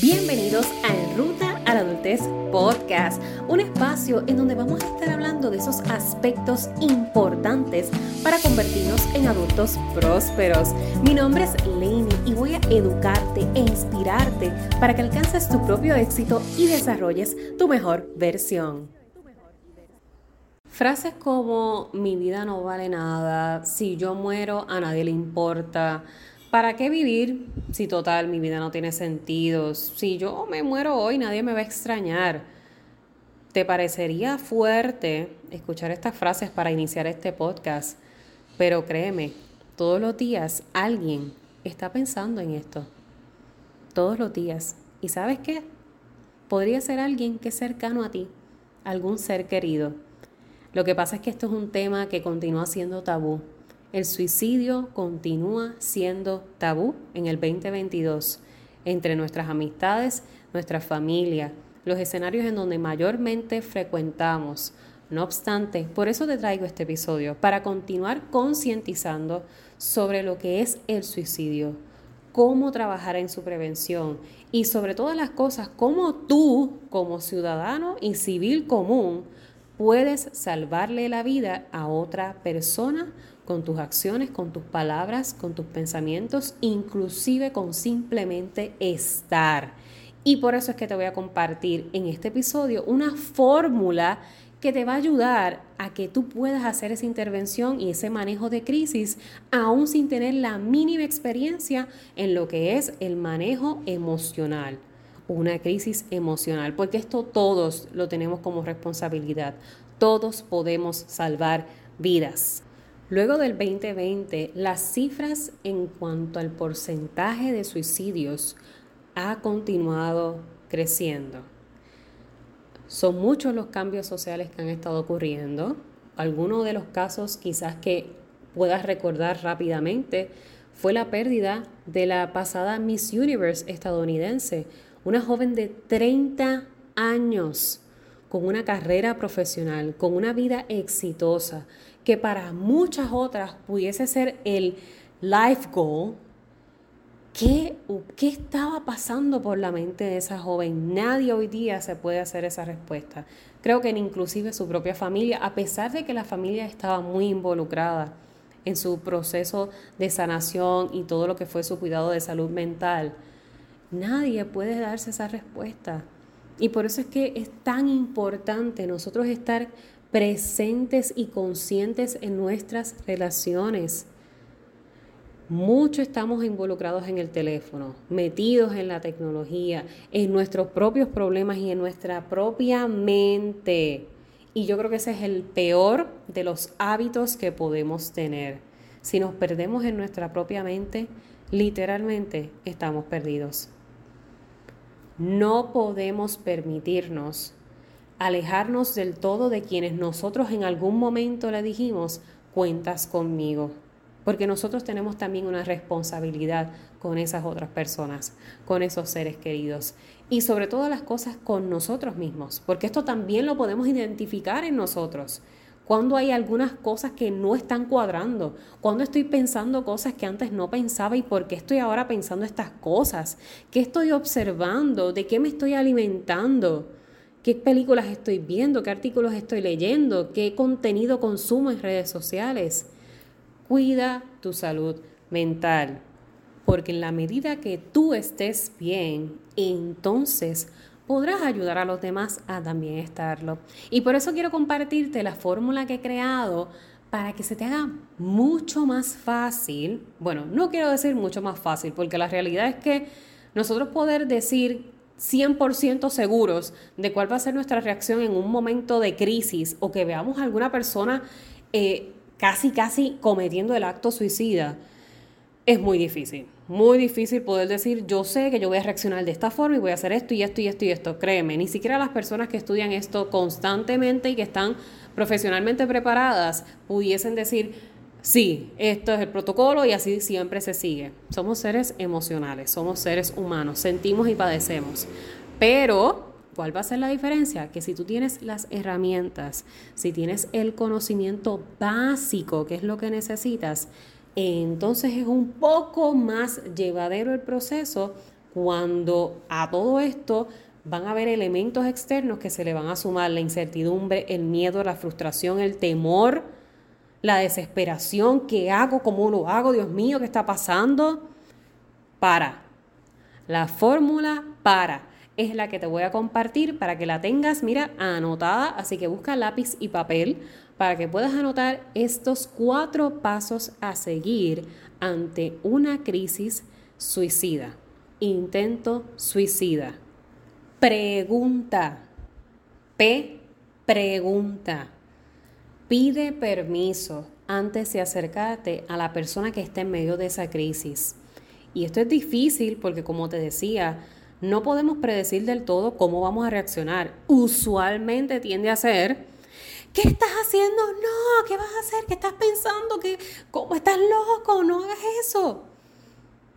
Bienvenidos a Ruta a la Adultez Podcast, un espacio en donde vamos a estar hablando de esos aspectos importantes para convertirnos en adultos prósperos. Mi nombre es Lainey y voy a educarte e inspirarte para que alcances tu propio éxito y desarrolles tu mejor versión. Frases como mi vida no vale nada, si yo muero a nadie le importa, ¿Para qué vivir si total mi vida no tiene sentido? Si yo me muero hoy, nadie me va a extrañar. ¿Te parecería fuerte escuchar estas frases para iniciar este podcast? Pero créeme, todos los días alguien está pensando en esto. Todos los días. ¿Y sabes qué? Podría ser alguien que es cercano a ti, algún ser querido. Lo que pasa es que esto es un tema que continúa siendo tabú el suicidio continúa siendo tabú en el 2022 entre nuestras amistades, nuestra familia, los escenarios en donde mayormente frecuentamos. No obstante, por eso te traigo este episodio, para continuar concientizando sobre lo que es el suicidio, cómo trabajar en su prevención y sobre todas las cosas, cómo tú, como ciudadano y civil común, puedes salvarle la vida a otra persona con tus acciones, con tus palabras, con tus pensamientos, inclusive con simplemente estar. Y por eso es que te voy a compartir en este episodio una fórmula que te va a ayudar a que tú puedas hacer esa intervención y ese manejo de crisis aún sin tener la mínima experiencia en lo que es el manejo emocional una crisis emocional, porque esto todos lo tenemos como responsabilidad. Todos podemos salvar vidas. Luego del 2020, las cifras en cuanto al porcentaje de suicidios ha continuado creciendo. Son muchos los cambios sociales que han estado ocurriendo. Algunos de los casos quizás que puedas recordar rápidamente fue la pérdida de la pasada Miss Universe estadounidense, una joven de 30 años con una carrera profesional, con una vida exitosa, que para muchas otras pudiese ser el life goal, ¿qué, ¿qué estaba pasando por la mente de esa joven? Nadie hoy día se puede hacer esa respuesta. Creo que inclusive su propia familia, a pesar de que la familia estaba muy involucrada en su proceso de sanación y todo lo que fue su cuidado de salud mental, nadie puede darse esa respuesta. Y por eso es que es tan importante nosotros estar presentes y conscientes en nuestras relaciones. Mucho estamos involucrados en el teléfono, metidos en la tecnología, en nuestros propios problemas y en nuestra propia mente. Y yo creo que ese es el peor de los hábitos que podemos tener. Si nos perdemos en nuestra propia mente, literalmente estamos perdidos. No podemos permitirnos alejarnos del todo de quienes nosotros en algún momento le dijimos, cuentas conmigo. Porque nosotros tenemos también una responsabilidad con esas otras personas, con esos seres queridos. Y sobre todas las cosas con nosotros mismos, porque esto también lo podemos identificar en nosotros. Cuando hay algunas cosas que no están cuadrando, cuando estoy pensando cosas que antes no pensaba y por qué estoy ahora pensando estas cosas, qué estoy observando, de qué me estoy alimentando qué películas estoy viendo, qué artículos estoy leyendo, qué contenido consumo en redes sociales. Cuida tu salud mental, porque en la medida que tú estés bien, entonces podrás ayudar a los demás a también estarlo. Y por eso quiero compartirte la fórmula que he creado para que se te haga mucho más fácil. Bueno, no quiero decir mucho más fácil, porque la realidad es que nosotros poder decir 100% seguros de cuál va a ser nuestra reacción en un momento de crisis o que veamos a alguna persona eh, casi, casi cometiendo el acto suicida, es muy difícil. Muy difícil poder decir, yo sé que yo voy a reaccionar de esta forma y voy a hacer esto y esto y esto y esto. Créeme, ni siquiera las personas que estudian esto constantemente y que están profesionalmente preparadas pudiesen decir, sí, esto es el protocolo y así siempre se sigue. Somos seres emocionales, somos seres humanos, sentimos y padecemos. Pero, ¿cuál va a ser la diferencia? Que si tú tienes las herramientas, si tienes el conocimiento básico, que es lo que necesitas, entonces es un poco más llevadero el proceso cuando a todo esto van a haber elementos externos que se le van a sumar la incertidumbre, el miedo, la frustración, el temor, la desesperación, ¿qué hago? ¿Cómo lo hago? Dios mío, ¿qué está pasando? Para. La fórmula para es la que te voy a compartir para que la tengas, mira, anotada, así que busca lápiz y papel para que puedas anotar estos cuatro pasos a seguir ante una crisis suicida, intento suicida. Pregunta. P. Pregunta. Pide permiso antes de acercarte a la persona que está en medio de esa crisis. Y esto es difícil porque, como te decía, no podemos predecir del todo cómo vamos a reaccionar. Usualmente tiende a ser, ¿qué estás haciendo? No, ¿qué vas a hacer? ¿Qué estás pensando? ¿Qué, ¿Cómo estás loco? No hagas eso.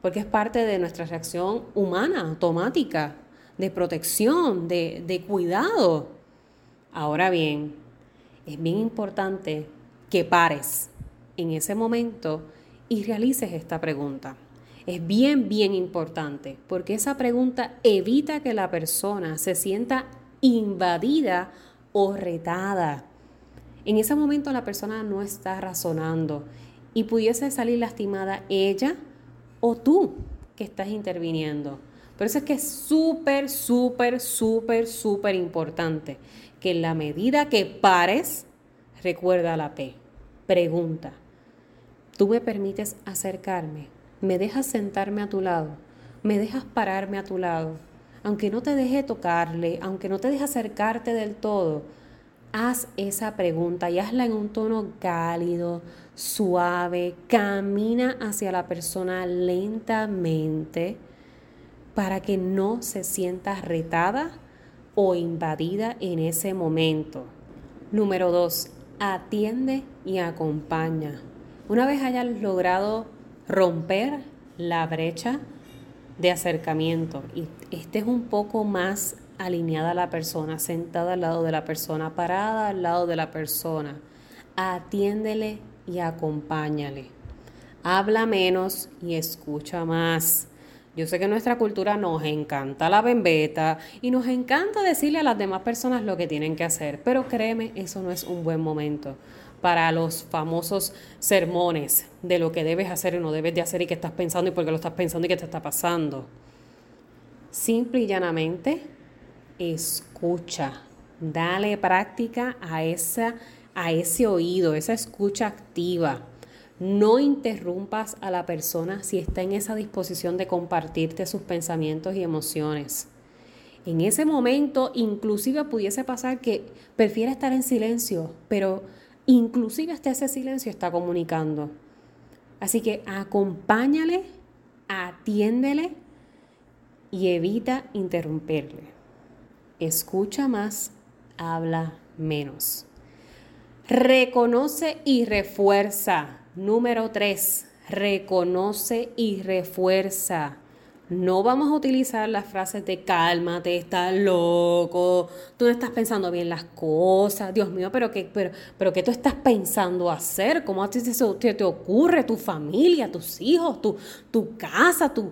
Porque es parte de nuestra reacción humana, automática de protección, de, de cuidado. Ahora bien, es bien importante que pares en ese momento y realices esta pregunta. Es bien, bien importante porque esa pregunta evita que la persona se sienta invadida o retada. En ese momento la persona no está razonando y pudiese salir lastimada ella o tú que estás interviniendo. Por eso es que es súper, súper, súper, súper importante que en la medida que pares, recuerda la P. Pregunta. ¿Tú me permites acercarme? ¿Me dejas sentarme a tu lado? ¿Me dejas pararme a tu lado? Aunque no te deje tocarle, aunque no te deje acercarte del todo, haz esa pregunta y hazla en un tono cálido, suave, camina hacia la persona lentamente para que no se sienta retada o invadida en ese momento. Número dos, atiende y acompaña. Una vez hayas logrado romper la brecha de acercamiento y estés un poco más alineada a la persona, sentada al lado de la persona, parada al lado de la persona, atiéndele y acompáñale. Habla menos y escucha más. Yo sé que nuestra cultura nos encanta la bembeta y nos encanta decirle a las demás personas lo que tienen que hacer, pero créeme, eso no es un buen momento para los famosos sermones de lo que debes hacer y no debes de hacer y qué estás pensando y por qué lo estás pensando y qué te está pasando. Simple y llanamente, escucha, dale práctica a, esa, a ese oído, esa escucha activa no interrumpas a la persona si está en esa disposición de compartirte sus pensamientos y emociones. En ese momento, inclusive pudiese pasar que prefiera estar en silencio, pero inclusive hasta ese silencio está comunicando. Así que acompáñale, atiéndele y evita interrumpirle. Escucha más, habla menos. Reconoce y refuerza Número 3. Reconoce y refuerza. No vamos a utilizar las frases de cálmate, estás loco, tú no estás pensando bien las cosas, Dios mío, pero ¿qué, pero, pero ¿qué tú estás pensando hacer? ¿Cómo a ti te, te ocurre? Tu familia, tus hijos, tu, tu casa, tu,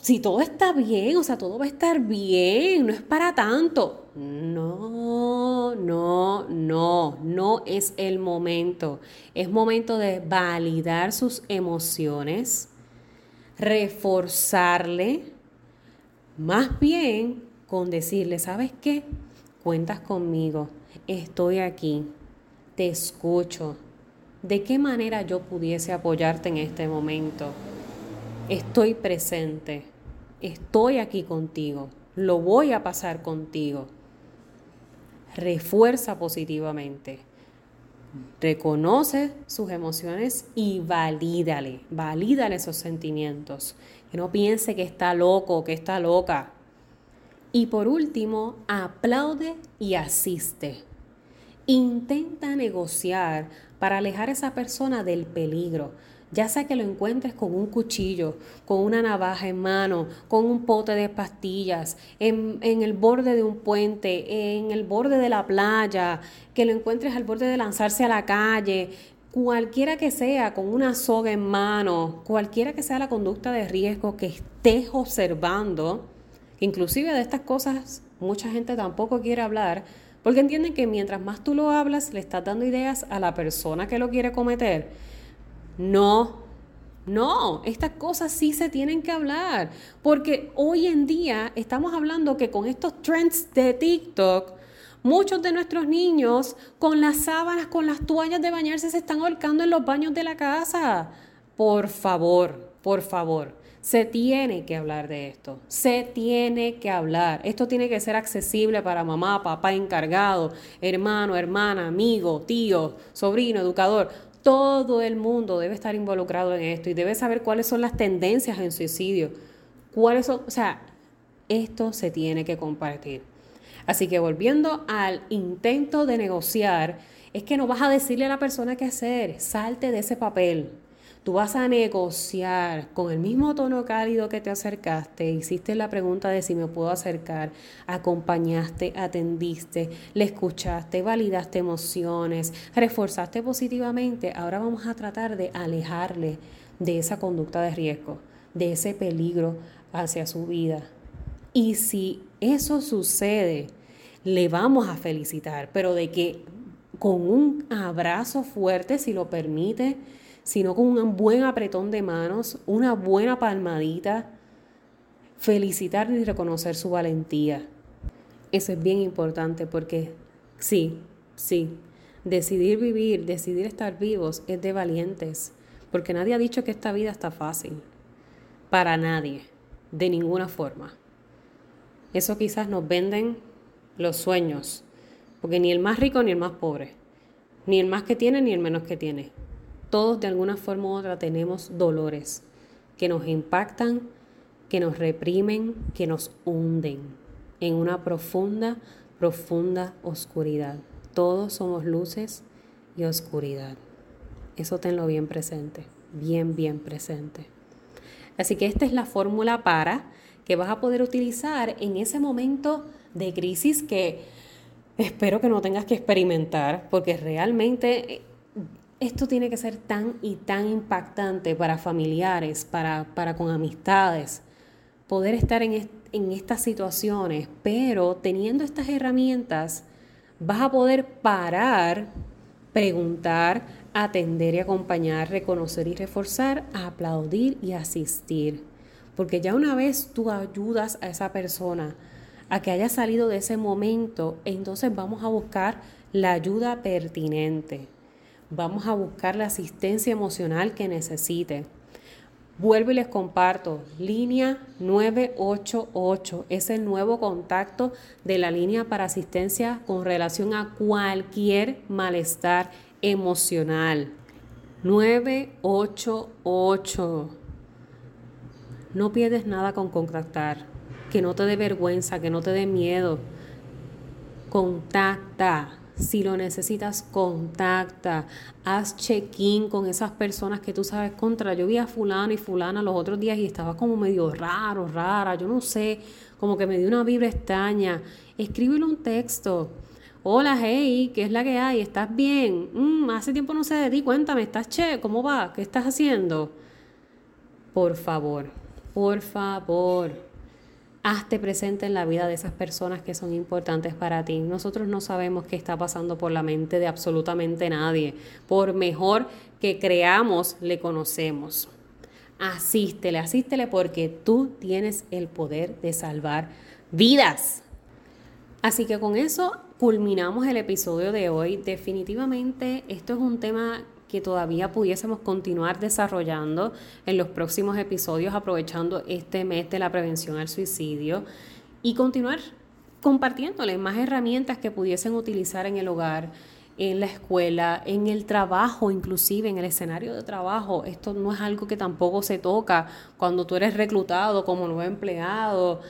si todo está bien, o sea, todo va a estar bien, no es para tanto. No, no, no, no es el momento. Es momento de validar sus emociones, reforzarle, más bien con decirle, ¿sabes qué? Cuentas conmigo, estoy aquí, te escucho. ¿De qué manera yo pudiese apoyarte en este momento? Estoy presente, estoy aquí contigo, lo voy a pasar contigo refuerza positivamente. Reconoce sus emociones y valídale, valídale esos sentimientos. Que no piense que está loco, que está loca. Y por último, aplaude y asiste. Intenta negociar para alejar a esa persona del peligro ya sea que lo encuentres con un cuchillo, con una navaja en mano, con un pote de pastillas, en, el borde de un puente, en el borde de la playa, que lo encuentres al borde de lanzarse a la calle, cualquiera que sea, con una soga en mano, cualquiera que sea la conducta de riesgo que estés observando, inclusive de estas cosas mucha gente tampoco quiere hablar, porque entienden que mientras más tú lo hablas, le estás dando ideas a la persona que lo quiere cometer. No, no, estas cosas sí se tienen que hablar, porque hoy en día estamos hablando que con estos trends de TikTok, muchos de nuestros niños con las sábanas, con las toallas de bañarse, se están ahorcando en los baños de la casa. Por favor, por favor. Se tiene que hablar de esto, se tiene que hablar. Esto tiene que ser accesible para mamá, papá encargado, hermano, hermana, amigo, tío, sobrino, educador. Todo el mundo debe estar involucrado en esto y debe saber cuáles son las tendencias en suicidio. Cuáles son, o sea, esto se tiene que compartir. Así que volviendo al intento de negociar, es que no vas a decirle a la persona qué hacer, salte de ese papel. Tú vas a negociar con el mismo tono cálido que te acercaste, hiciste la pregunta de si me puedo acercar, acompañaste, atendiste, le escuchaste, validaste emociones, reforzaste positivamente. Ahora vamos a tratar de alejarle de esa conducta de riesgo, de ese peligro hacia su vida. Y si eso sucede, le vamos a felicitar, pero de que con un abrazo fuerte, si lo permite, sino con un buen apretón de manos, una buena palmadita, felicitar y reconocer su valentía. Eso es bien importante porque sí, sí, decidir vivir, decidir estar vivos es de valientes, porque nadie ha dicho que esta vida está fácil, para nadie, de ninguna forma. Eso quizás nos venden los sueños, porque ni el más rico ni el más pobre, ni el más que tiene ni el menos que tiene, todos de alguna forma u otra tenemos dolores que nos impactan, que nos reprimen, que nos hunden en una profunda, profunda oscuridad. Todos somos luces y oscuridad. Eso tenlo bien presente, bien, bien presente. Así que esta es la fórmula para que vas a poder utilizar en ese momento de crisis que espero que no tengas que experimentar, porque realmente esto tiene que ser tan y tan impactante para familiares, para, para con amistades, poder estar en, en estas situaciones, pero teniendo estas herramientas vas a poder parar, preguntar, atender y acompañar, reconocer y reforzar, aplaudir y asistir. Porque ya una vez tú ayudas a esa persona a que haya salido de ese momento, entonces vamos a buscar la ayuda pertinente vamos a buscar la asistencia emocional que necesite. Vuelvo y les comparto, línea 988 es el nuevo contacto de la línea para asistencia con relación a cualquier malestar emocional. 988. No pierdes nada con contactar. Que no te dé vergüenza, que no te dé miedo. Contacta. Si lo necesitas, contacta, haz check-in con esas personas que tú sabes contra. Yo vi a fulano y fulana los otros días y estaba como medio raro, rara, yo no sé, como que me dio una vibra extraña. Escríbele un texto. Hola, hey, ¿qué es la que hay? ¿Estás bien? Mm, hace tiempo no sé de ti, cuéntame, ¿estás che? ¿Cómo va? ¿Qué estás haciendo? Por favor, por favor hazte presente en la vida de esas personas que son importantes para ti. Nosotros no sabemos qué está pasando por la mente de absolutamente nadie. Por mejor que creamos, le conocemos. Asístele, asístele porque tú tienes el poder de salvar vidas. Así que con eso culminamos el episodio de hoy. Definitivamente esto es un tema que todavía pudiésemos continuar desarrollando en los próximos episodios, aprovechando este mes de la prevención al suicidio y continuar compartiéndoles más herramientas que pudiesen utilizar en el hogar, en la escuela, en el trabajo, inclusive en el escenario de trabajo. Esto no es algo que tampoco se toca cuando tú eres reclutado como nuevo empleado.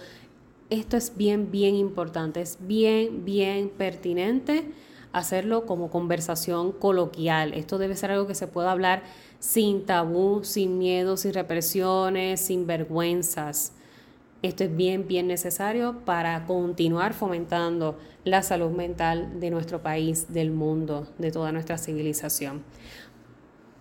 Esto es bien, bien importante, es bien, bien pertinente hacerlo como conversación coloquial. Esto debe ser algo que se pueda hablar sin tabú, sin miedo, sin represiones, sin vergüenzas. Esto es bien, bien necesario para continuar fomentando la salud mental de nuestro país, del mundo, de toda nuestra civilización.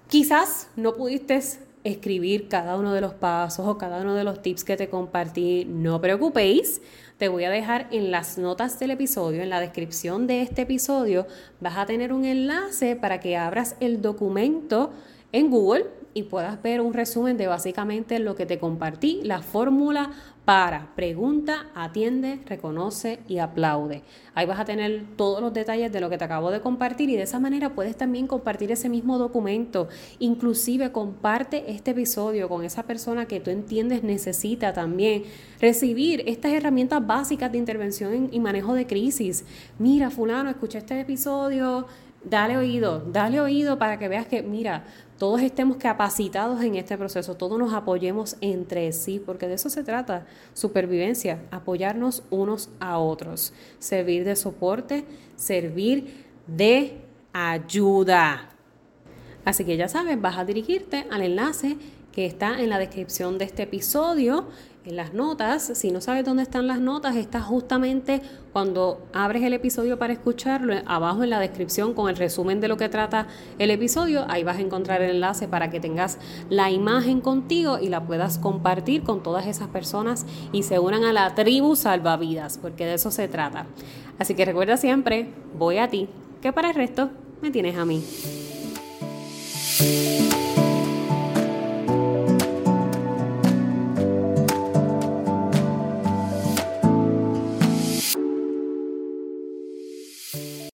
Quizás no pudiste escribir cada uno de los pasos o cada uno de los tips que te compartí, no preocupéis. Te voy a dejar en las notas del episodio, en la descripción de este episodio, vas a tener un enlace para que abras el documento en Google y puedas ver un resumen de básicamente lo que te compartí, la fórmula para pregunta, atiende, reconoce y aplaude. Ahí vas a tener todos los detalles de lo que te acabo de compartir y de esa manera puedes también compartir ese mismo documento. Inclusive comparte este episodio con esa persona que tú entiendes necesita también recibir estas herramientas básicas de intervención y manejo de crisis. Mira, fulano, escuché este episodio, dale oído, dale oído para que veas que, mira, todos estemos capacitados en este proceso, todos nos apoyemos entre sí, porque de eso se trata, supervivencia, apoyarnos unos a otros, servir de soporte, servir de ayuda. Así que ya sabes, vas a dirigirte al enlace que está en la descripción de este episodio en las notas. Si no sabes dónde están las notas, está justamente cuando abres el episodio para escucharlo, abajo en la descripción con el resumen de lo que trata el episodio. Ahí vas a encontrar el enlace para que tengas la imagen contigo y la puedas compartir con todas esas personas y se unan a la tribu salvavidas, porque de eso se trata. Así que recuerda siempre, voy a ti, que para el resto me tienes a mí.